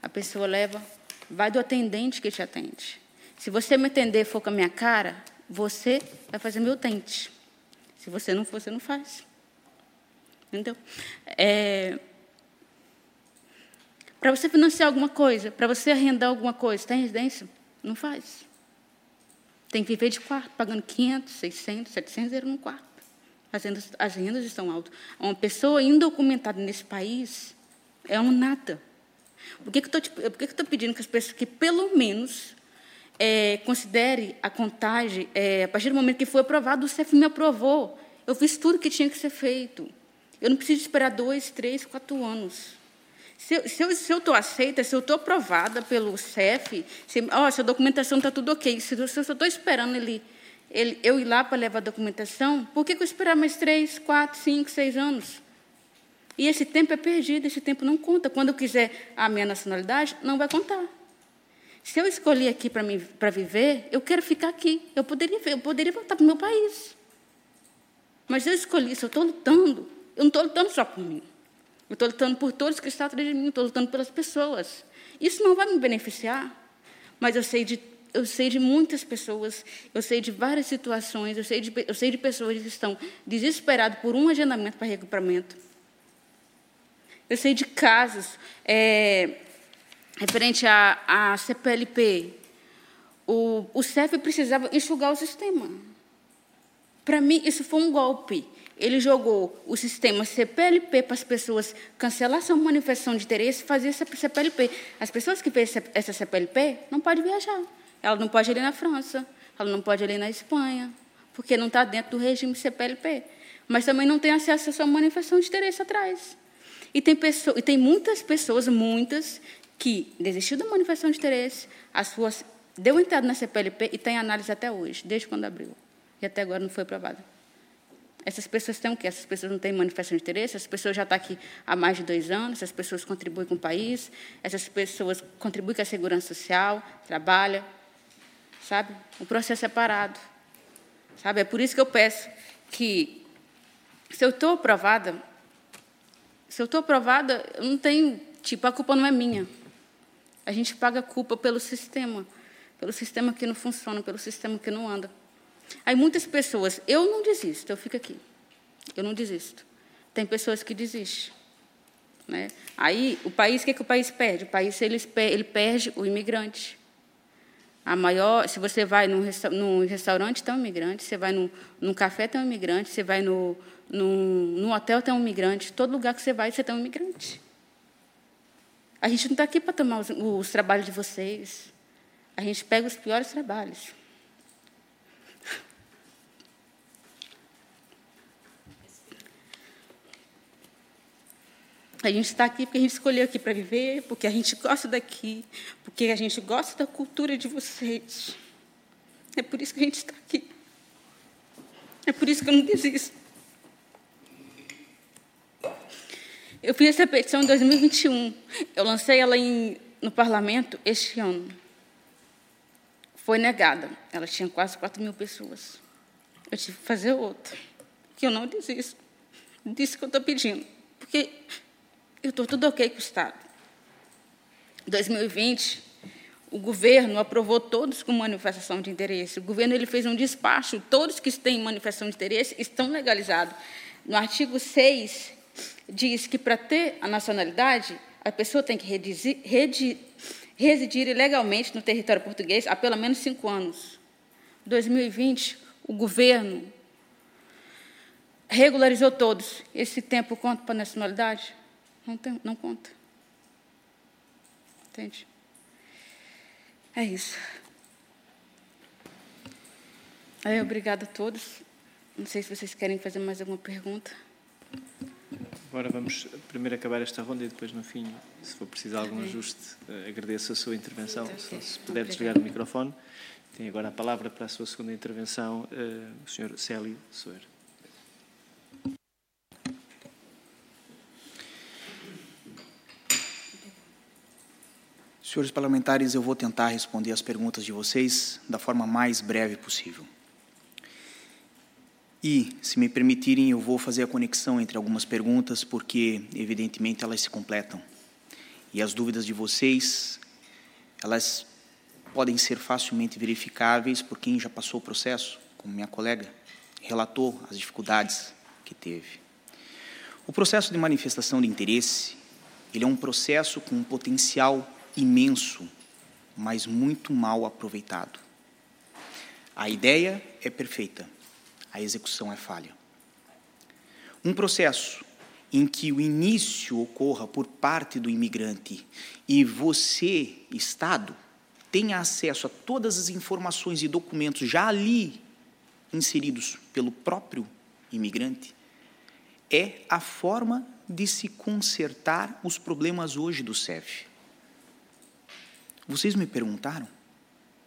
A pessoa leva, vai do atendente que te atende. Se você me atender for com a minha cara, você vai fazer meu tente. Se você não for, você não faz. Entendeu? É, para você financiar alguma coisa, para você arrendar alguma coisa, tem residência? Não faz. Tem que viver de quarto, pagando 500, 600, 700 euros no quarto. As rendas, as rendas estão altas. Uma pessoa indocumentada nesse país é um nada. Por que, que eu estou pedindo que as pessoas que, pelo menos, é, considere a contagem, é, a partir do momento que foi aprovado, o CEF me aprovou. Eu fiz tudo que tinha que ser feito. Eu não preciso esperar dois, três, quatro anos. Se, eu estou aceita, se eu estou aprovada pelo CEF, se, oh, se a documentação está tudo ok, se, se eu estou esperando ele, ele, eu ir lá para levar a documentação, por que, que eu esperar mais três, quatro, cinco, seis anos? E esse tempo é perdido, esse tempo não conta. Quando eu quiser a minha nacionalidade, não vai contar. Se eu escolhi aqui para viver, eu quero ficar aqui. Eu poderia, eu poderia voltar para o meu país. Mas eu escolhi, se eu estou lutando, eu não estou lutando só por mim. Eu estou lutando por todos que estão atrás de mim, estou lutando pelas pessoas. Isso não vai me beneficiar, mas eu sei de, eu sei de muitas pessoas, eu sei de várias situações, eu sei de, eu sei de pessoas que estão desesperadas por um agendamento para recuperamento eu sei de casos é, referente à, à CPLP. O, o CEF precisava enxugar o sistema. Para mim, isso foi um golpe. Ele jogou o sistema CPLP para as pessoas cancelar sua manifestação de interesse e fazer essa CPLP. As pessoas que fez essa CPLP não podem viajar. Ela não pode ir na França, ela não pode ir na Espanha, porque não está dentro do regime CPLP. Mas também não tem acesso à sua manifestação de interesse atrás. E tem, pessoa, e tem muitas pessoas, muitas, que desistiu da manifestação de interesse, as suas deu entrada na CPLP e tem análise até hoje, desde quando abriu. E até agora não foi aprovada. Essas pessoas têm o quê? Essas pessoas não têm manifestação de interesse, essas pessoas já estão aqui há mais de dois anos, essas pessoas contribuem com o país, essas pessoas contribuem com a segurança social, trabalham, sabe? O processo é parado. Sabe? É por isso que eu peço que, se eu estou aprovada, se eu estou aprovada, eu não tenho. Tipo, a culpa não é minha. A gente paga culpa pelo sistema. Pelo sistema que não funciona, pelo sistema que não anda. Aí muitas pessoas, eu não desisto, eu fico aqui. Eu não desisto. Tem pessoas que desistem. Né? Aí, o país, o que, é que o país perde? O país ele, ele perde o imigrante. A maior, se você vai num, num restaurante, tem um imigrante. Você vai num, num café, tem um imigrante. Você vai no, no, no hotel tem um imigrante, todo lugar que você vai, você tem um imigrante. A gente não está aqui para tomar os, os trabalhos de vocês. A gente pega os piores trabalhos. A gente está aqui porque a gente escolheu aqui para viver, porque a gente gosta daqui, porque a gente gosta da cultura de vocês. É por isso que a gente está aqui. É por isso que eu não desisto. Eu fiz essa petição em 2021. Eu lancei ela em, no parlamento este ano. Foi negada. Ela tinha quase 4 mil pessoas. Eu tive que fazer outra. Que eu não desisto. Disse que eu estou pedindo. Porque eu estou tudo ok com o Estado. Em 2020, o governo aprovou todos com manifestação de interesse. O governo ele fez um despacho. Todos que têm manifestação de interesse estão legalizados. No artigo 6, diz que para ter a nacionalidade, a pessoa tem que residir, residir ilegalmente no território português há pelo menos cinco anos. 2020, o governo regularizou todos. Esse tempo conta para a nacionalidade? Não, tem, não conta. Entende? É isso. Obrigada a todos. Não sei se vocês querem fazer mais alguma pergunta.
Agora vamos primeiro acabar esta ronda e depois, no fim, se for preciso algum ajuste, eh, agradeço a sua intervenção. Só se puder desligar o microfone. Tem agora a palavra para a sua segunda intervenção, uh, o Sr. Célio Soeiro.
Senhores parlamentares, eu vou tentar responder as perguntas de vocês da forma mais breve possível. E, se me permitirem, eu vou fazer a conexão entre algumas perguntas, porque, evidentemente, elas se completam. E as dúvidas de vocês, elas podem ser facilmente verificáveis por quem já passou o processo, como minha colega relatou as dificuldades que teve. O processo de manifestação de interesse, ele é um processo com um potencial imenso, mas muito mal aproveitado. A ideia é perfeita, a execução é falha. Um processo em que o início ocorra por parte do imigrante e você, Estado, tenha acesso a todas as informações e documentos já ali inseridos pelo próprio imigrante, é a forma de se consertar os problemas hoje do CEF. Vocês me perguntaram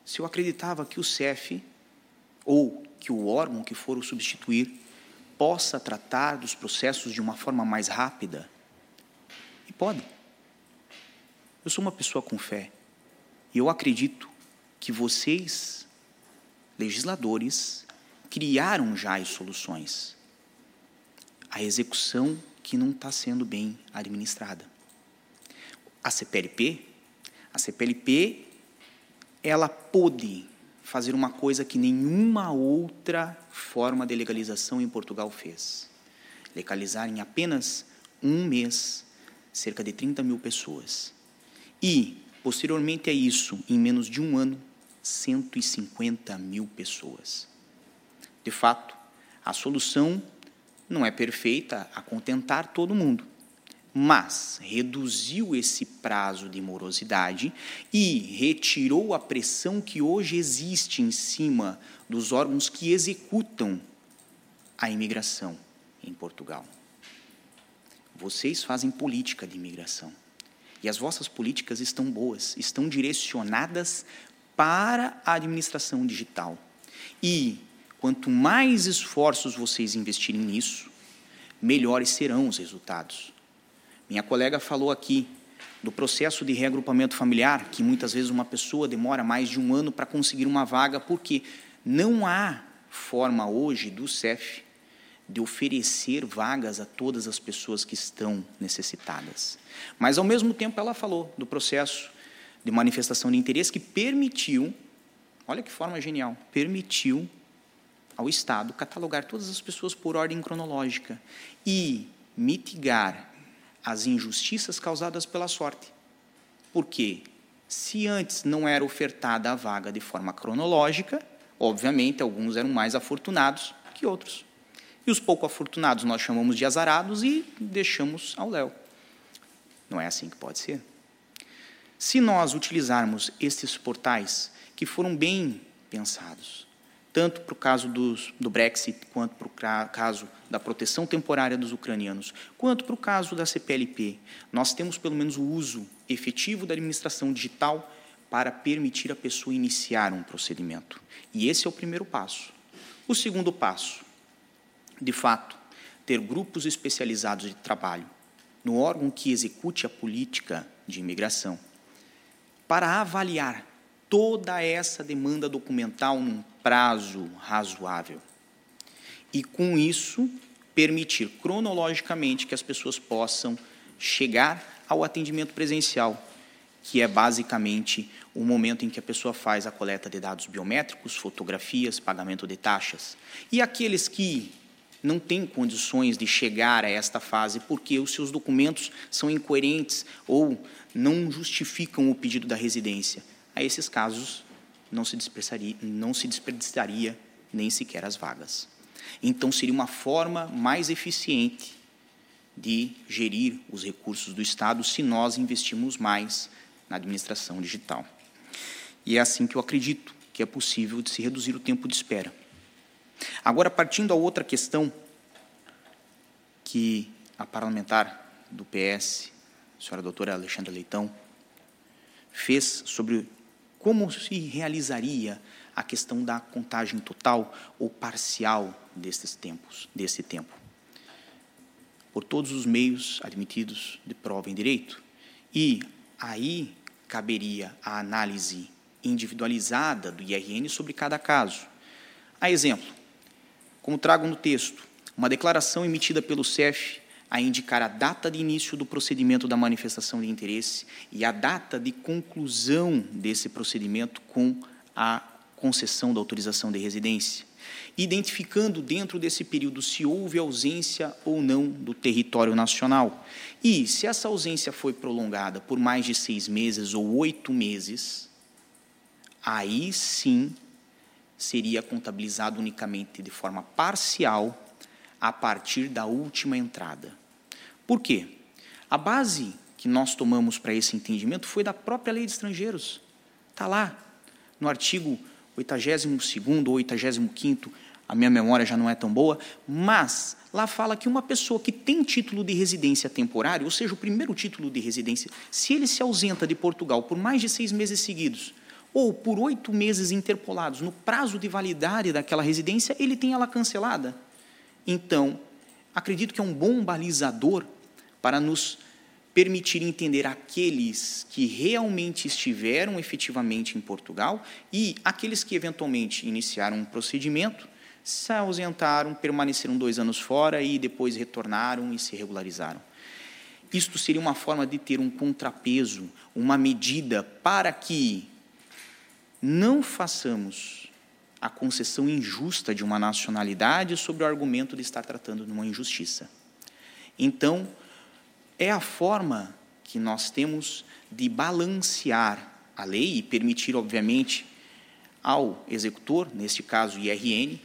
se eu acreditava que o CEF, ou que o órgão que for o substituir, possa tratar dos processos de uma forma mais rápida. E pode. Eu sou uma pessoa com fé. E eu acredito que vocês, legisladores, criaram já as soluções. A execução que não está sendo bem administrada. A CPLP a CPLP ela pôde fazer uma coisa que nenhuma outra forma de legalização em Portugal fez. Legalizar em apenas um mês cerca de 30 mil pessoas. E, posteriormente a isso, em menos de um ano, 150 mil pessoas. De fato, a solução não é perfeita a contentar todo mundo, mas reduziu esse prazo de morosidade e retirou a pressão que hoje existe em cima dos órgãos que executam a imigração em Portugal. Vocês fazem política de imigração. E as vossas políticas estão boas, estão direcionadas para a administração digital. E quanto mais esforços vocês investirem nisso, melhores serão os resultados. Minha colega falou aqui do processo de reagrupamento familiar, que muitas vezes uma pessoa demora mais de um ano para conseguir uma vaga, porque não há forma hoje do CEF de oferecer vagas a todas as pessoas que estão necessitadas. Mas, ao mesmo tempo, ela falou do processo de manifestação de interesse que permitiu, olha que forma genial, permitiu ao Estado catalogar todas as pessoas por ordem cronológica e mitigar as injustiças causadas pela sorte. Porque se antes não era ofertada a vaga de forma cronológica, obviamente alguns eram mais afortunados que outros. E os pouco afortunados nós chamamos de azarados e deixamos ao léu. Não é assim que pode ser. Se nós utilizarmos estes portais que foram bem pensados, tanto para o caso dos, do Brexit, quanto para o caso da proteção temporária dos ucranianos, quanto para o caso da CPLP. Nós temos pelo menos o uso efetivo da administração digital para permitir a pessoa iniciar um procedimento. E esse é o primeiro passo. O segundo passo, de fato, ter grupos especializados de trabalho no órgão que execute a política de imigração para avaliar toda essa demanda documental num prazo razoável. E com isso, permitir cronologicamente que as pessoas possam chegar ao atendimento presencial, que é basicamente o momento em que a pessoa faz a coleta de dados biométricos, fotografias, pagamento de taxas. E aqueles que não tem condições de chegar a esta fase porque os seus documentos são incoerentes ou não justificam o pedido da residência. A esses casos, não se desperdiçaria, não se desperdiçaria nem sequer as vagas. Então, seria uma forma mais eficiente de gerir os recursos do Estado se nós investirmos mais na administração digital. E é assim que eu acredito que é possível de se reduzir o tempo de espera. Agora, partindo a outra questão que a parlamentar do PS, a senhora doutora Alexandra Leitão, fez sobre como se realizaria a questão da contagem total ou parcial desses tempos, desse tempo. Por todos os meios admitidos de prova em direito. E aí caberia a análise individualizada do IRN sobre cada caso. A exemplo, como trago no texto, uma declaração emitida pelo CEF a indicar a data de início do procedimento da manifestação de interesse e a data de conclusão desse procedimento com a concessão da autorização de residência, identificando dentro desse período se houve ausência ou não do território nacional. E, se essa ausência foi prolongada por mais de seis meses ou oito meses, aí sim seria contabilizado unicamente de forma parcial a partir da última entrada. Por quê? A base que nós tomamos para esse entendimento foi da própria lei de estrangeiros. Está lá, no artigo 82 ou 85, a minha memória já não é tão boa, mas lá fala que uma pessoa que tem título de residência temporário, ou seja, o primeiro título de residência, se ele se ausenta de Portugal por mais de seis meses seguidos, ou por oito meses interpolados no prazo de validade daquela residência, ele tem ela cancelada. Então, acredito que é um bom balizador para nos permitir entender aqueles que realmente estiveram efetivamente em Portugal e aqueles que eventualmente iniciaram um procedimento, se ausentaram, permaneceram dois anos fora e depois retornaram e se regularizaram. Isto seria uma forma de ter um contrapeso, uma medida para que não façamos a concessão injusta de uma nacionalidade sobre o argumento de estar tratando de uma injustiça. Então, é a forma que nós temos de balancear a lei e permitir, obviamente, ao executor, neste caso IRN,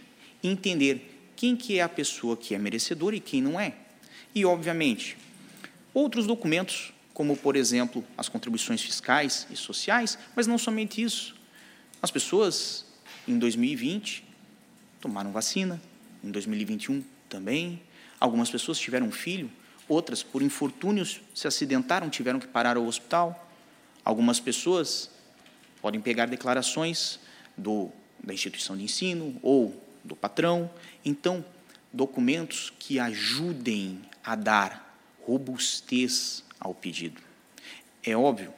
entender quem que é a pessoa que é merecedora e quem não é. E, obviamente, outros documentos, como, por exemplo, as contribuições fiscais e sociais, mas não somente isso. As pessoas em 2020 tomaram vacina, em 2021 também. Algumas pessoas tiveram filho, outras, por infortúnios, se acidentaram, tiveram que parar ao hospital. Algumas pessoas podem pegar declarações do, da instituição de ensino ou do patrão. Então, documentos que ajudem a dar robustez ao pedido. É óbvio,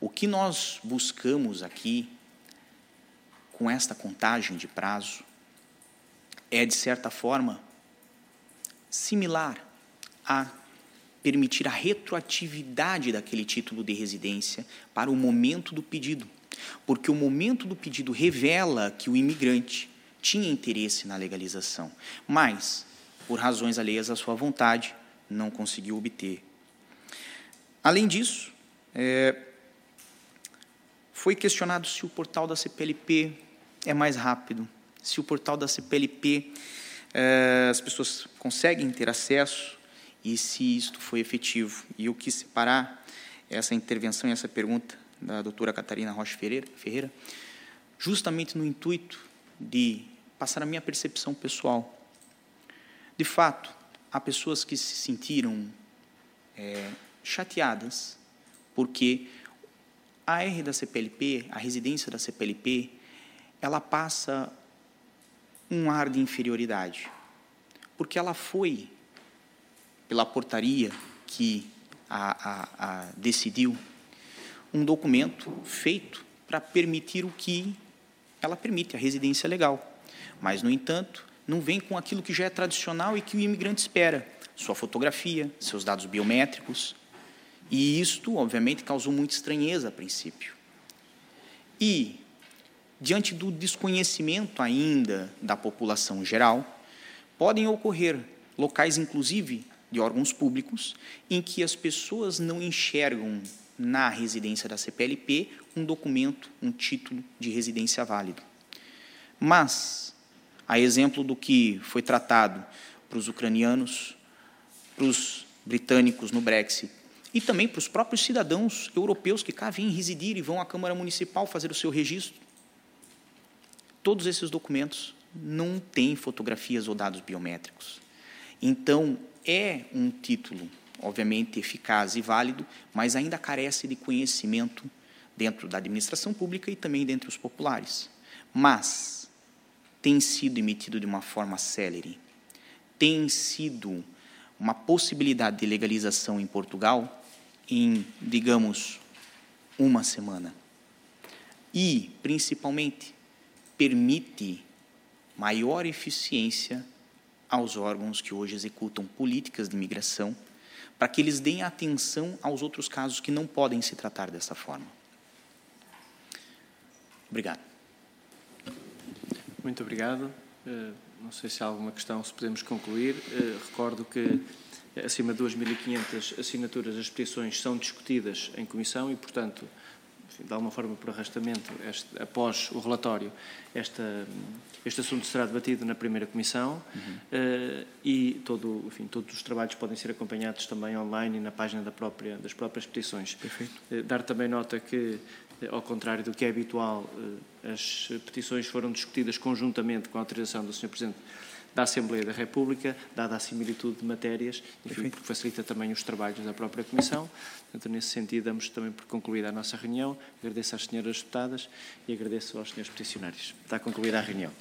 o que nós buscamos aqui com esta contagem de prazo é, de certa forma, similar a permitir a retroatividade daquele título de residência para o momento do pedido. Porque o momento do pedido revela que o imigrante tinha interesse na legalização, mas, por razões alheias à sua vontade, não conseguiu obter. Além disso, é, foi questionado se o portal da CPLP é mais rápido. Se o portal da CPLP eh, as pessoas conseguem ter acesso e se isto foi efetivo. E eu quis separar essa intervenção e essa pergunta da doutora Catarina Rocha Ferreira, justamente no intuito de passar a minha percepção pessoal. De fato, há pessoas que se sentiram é, chateadas porque a R da CPLP, a residência da CPLP, ela passa um ar de inferioridade, porque ela foi, pela portaria que a, a, a decidiu, um documento feito para permitir o que ela permite, a residência legal. Mas, no entanto, não vem com aquilo que já é tradicional e que o imigrante espera: sua fotografia, seus dados biométricos. E isto, obviamente, causou muita estranheza a princípio. E diante do desconhecimento ainda da população geral, podem ocorrer locais, inclusive, de órgãos públicos, em que as pessoas não enxergam na residência da CPLP um documento, um título de residência válido. Mas, a exemplo do que foi tratado para os ucranianos, para os britânicos no Brexit, e também para os próprios cidadãos europeus que cá vêm residir e vão à Câmara Municipal fazer o seu registro, todos esses documentos não têm fotografias ou dados biométricos. Então, é um título, obviamente, eficaz e válido, mas ainda carece de conhecimento dentro da administração pública e também dentre os populares. Mas tem sido emitido de uma forma célere, tem sido uma possibilidade de legalização em Portugal em, digamos, uma semana. E, principalmente, permite maior eficiência aos órgãos que hoje executam políticas de imigração, para que eles deem atenção aos outros casos que não podem se tratar dessa forma. Obrigado.
Muito obrigado. Eh, não sei se há alguma questão, se podemos concluir. Eh, recordo que acima de 2.500 assinaturas as petições são discutidas em comissão e, portanto, de alguma forma por arrastamento, este, após o relatório, esta, este assunto será debatido na primeira comissão uhum. uh, e todo, enfim, todos os trabalhos podem ser acompanhados também online e na página da própria, das próprias petições. Uh, dar também nota que, uh, ao contrário do que é habitual, as petições foram discutidas conjuntamente com a autorização do Sr. Presidente da Assembleia da República, dada a similitude de matérias, enfim, porque facilita também os trabalhos da própria Comissão. Portanto, nesse sentido, damos também por concluída a nossa reunião. Agradeço às senhoras deputadas e agradeço aos senhores peticionários. Está concluída a reunião.